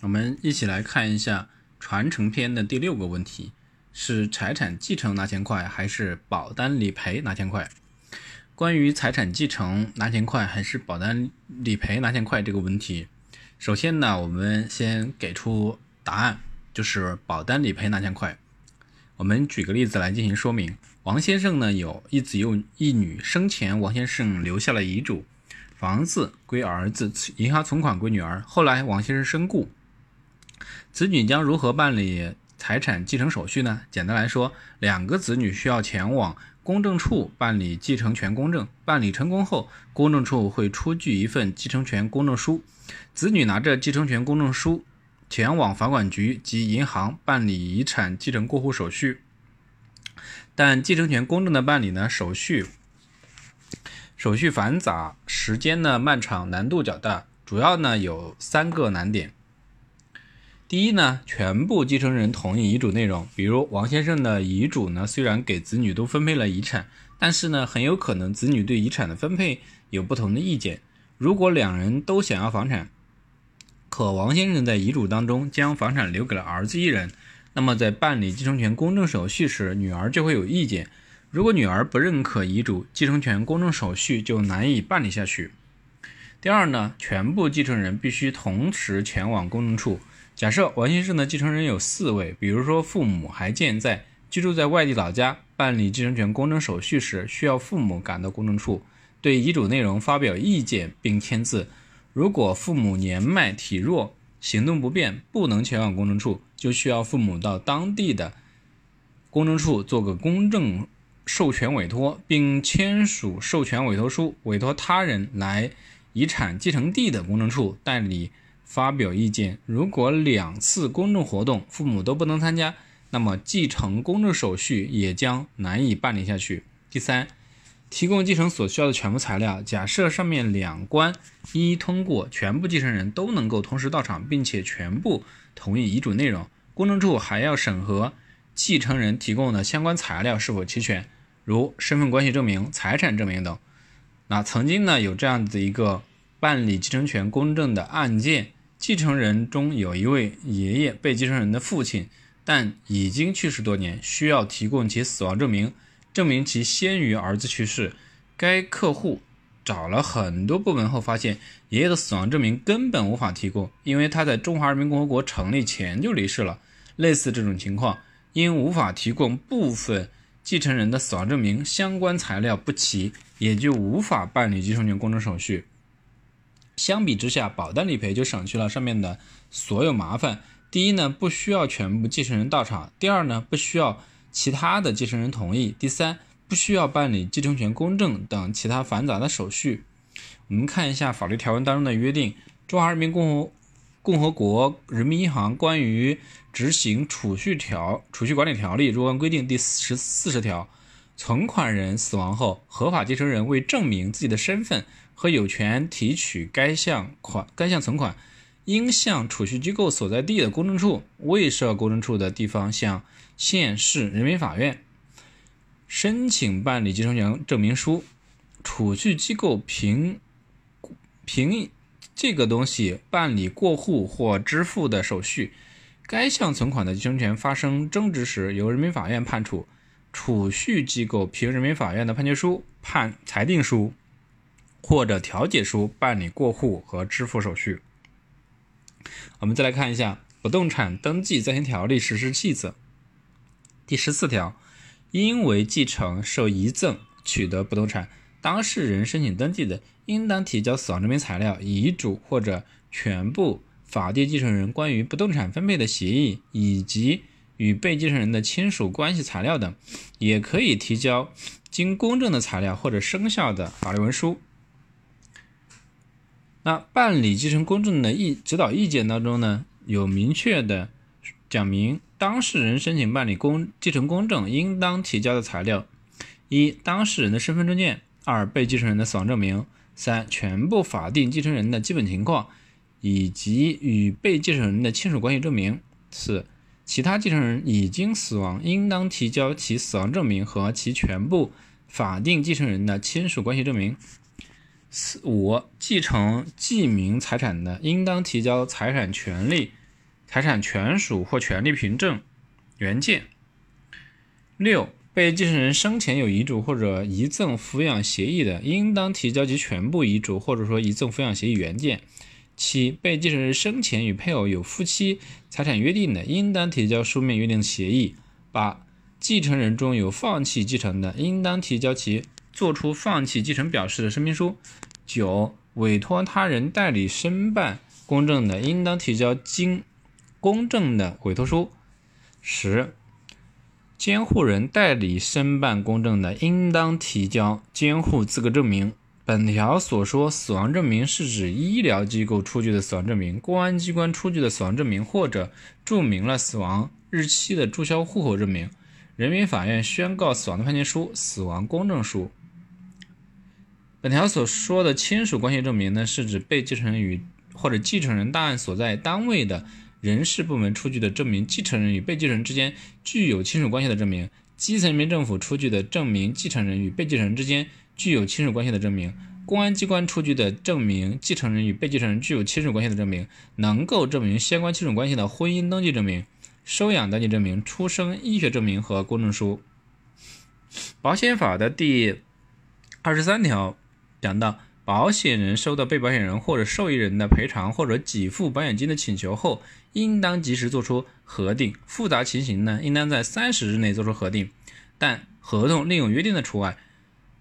我们一起来看一下传承篇的第六个问题：是财产继承拿钱快，还是保单理赔拿钱快？关于财产继承拿钱快还是保单理赔拿钱快这个问题，首先呢，我们先给出答案，就是保单理赔拿钱快。我们举个例子来进行说明。王先生呢有一子又一女，生前王先生留下了遗嘱，房子归儿子，银行存款归女儿。后来王先生身故。子女将如何办理财产继承手续呢？简单来说，两个子女需要前往公证处办理继承权公证。办理成功后，公证处会出具一份继承权公证书。子女拿着继承权公证书前往房管局及银行办理遗产继承过户手续。但继承权公证的办理呢，手续手续繁杂，时间呢漫长，难度较大。主要呢有三个难点。第一呢，全部继承人同意遗嘱内容，比如王先生的遗嘱呢，虽然给子女都分配了遗产，但是呢，很有可能子女对遗产的分配有不同的意见。如果两人都想要房产，可王先生在遗嘱当中将房产留给了儿子一人，那么在办理继承权公证手续时，女儿就会有意见。如果女儿不认可遗嘱，继承权公证手续就难以办理下去。第二呢，全部继承人必须同时前往公证处。假设王先生的继承人有四位，比如说父母还健在，居住在外地老家，办理继承权公证手续时，需要父母赶到公证处，对遗嘱内容发表意见并签字。如果父母年迈体弱，行动不便，不能前往公证处，就需要父母到当地的公证处做个公证授权委托，并签署授权委托书，委托他人来遗产继承地的公证处代理。发表意见。如果两次公证活动父母都不能参加，那么继承公证手续也将难以办理下去。第三，提供继承所需要的全部材料。假设上面两关一一通过，全部继承人都能够同时到场，并且全部同意遗嘱内容，公证处还要审核继承人提供的相关材料是否齐全，如身份关系证明、财产证明等。那曾经呢有这样子一个办理继承权公证的案件。继承人中有一位爷爷，被继承人的父亲，但已经去世多年，需要提供其死亡证明，证明其先于儿子去世。该客户找了很多部门后，发现爷爷的死亡证明根本无法提供，因为他在中华人民共和国成立前就离世了。类似这种情况，因无法提供部分继承人的死亡证明，相关材料不齐，也就无法办理继承权公证手续。相比之下，保单理赔就省去了上面的所有麻烦。第一呢，不需要全部继承人到场；第二呢，不需要其他的继承人同意；第三，不需要办理继承权公证等其他繁杂的手续。我们看一下法律条文当中的约定，《中华人民共和共和国人民银行关于执行储蓄条储蓄管理条例若干规定》第十四十条，存款人死亡后，合法继承人为证明自己的身份。和有权提取该项款、该项存款，应向储蓄机构所在地的公证处、未设公证处的地方向县市人民法院申请办理继承权证明书。储蓄机构凭凭这个东西办理过户或支付的手续，该项存款的继承权发生争执时，由人民法院判处。储蓄机构凭人民法院的判决书、判裁定书。或者调解书办理过户和支付手续。我们再来看一下《不动产登记暂行条例实施细则》第十四条：因为继承、受遗赠取得不动产，当事人申请登记的，应当提交死亡证明材料、遗嘱或者全部法定继承人关于不动产分配的协议以及与被继承人的亲属关系材料等，也可以提交经公证的材料或者生效的法律文书。那办理继承公证的意指导意见当中呢，有明确的讲明当事人申请办理公继承公证应当提交的材料：一、当事人的身份证件；二、被继承人的死亡证明；三、全部法定继承人的基本情况以及与被继承人的亲属关系证明；四、其他继承人已经死亡，应当提交其死亡证明和其全部法定继承人的亲属关系证明。四五继承继名财产的，应当提交财产权利财产权属或权利凭证原件。六、被继承人生前有遗嘱或者遗赠抚养协议的，应当提交其全部遗嘱或者说遗赠抚养协议原件。七、被继承人生前与配偶有夫妻财产约定的，应当提交书面约定协议。八、继承人中有放弃继承的，应当提交其作出放弃继承表示的声明书。九、委托他人代理申办公证的，应当提交经公证的委托书。十、监护人代理申办公证的，应当提交监护资格证明。本条所说死亡证明是指医疗机构出具的死亡证明、公安机关出具的死亡证明或者注明了死亡日期的注销户口证明。人民法院宣告死亡的判决书、死亡公证书。本条所说的亲属关系证明呢，是指被继承人与或者继承人档案所在单位的人事部门出具的证明继承人与被继承人之间具有亲属关系的证明，基层人民政府出具的证明继承人与被继承人之间具有亲属关系的证明，公安机关出具的证明继承人与被继承人具有亲属关系的证明，能够证明相关亲属关系的婚姻登记证明。收养登记证明、出生医学证明和公证书。保险法的第二十三条讲到，保险人收到被保险人或者受益人的赔偿或者给付保险金的请求后，应当及时作出核定。复杂情形呢，应当在三十日内作出核定，但合同另有约定的除外。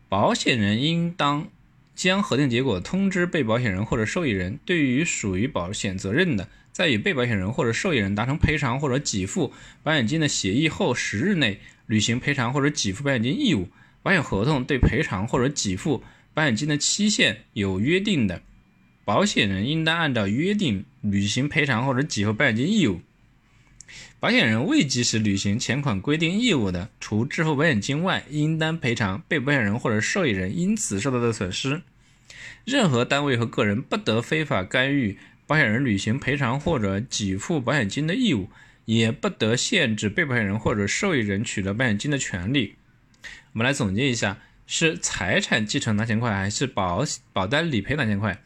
保险人应当将核定结果通知被保险人或者受益人。对于属于保险责任的，在与被保险人或者受益人达成赔偿或者给付保险金的协议后十日内履行赔偿或者给付保险金义务。保险合同对赔偿或者给付保险金的期限有约定的，保险人应当按照约定履行赔偿或者给付保险金义务。保险人未及时履行前款规定义务的，除支付保险金外，应当赔偿被保险人或者受益人因此受到的损失。任何单位和个人不得非法干预。保险人履行赔偿或者给付保险金的义务，也不得限制被保险人或者受益人取得保险金的权利。我们来总结一下：是财产继承拿钱快，还是保保单理赔拿钱快？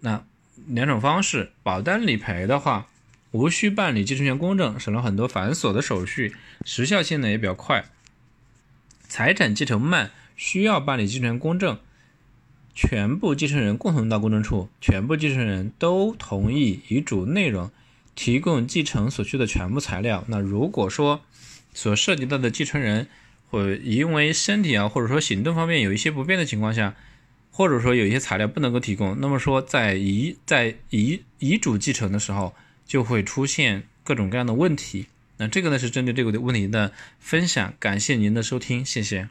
那两种方式，保单理赔的话，无需办理继承权公证，省了很多繁琐的手续，时效性呢也比较快。财产继承慢，需要办理继承权公证。全部继承人共同到公证处，全部继承人都同意遗嘱内容，提供继承所需的全部材料。那如果说所涉及到的继承人或因为身体啊，或者说行动方面有一些不便的情况下，或者说有一些材料不能够提供，那么说在遗在遗遗嘱继承的时候就会出现各种各样的问题。那这个呢是针对这个问题的分享，感谢您的收听，谢谢。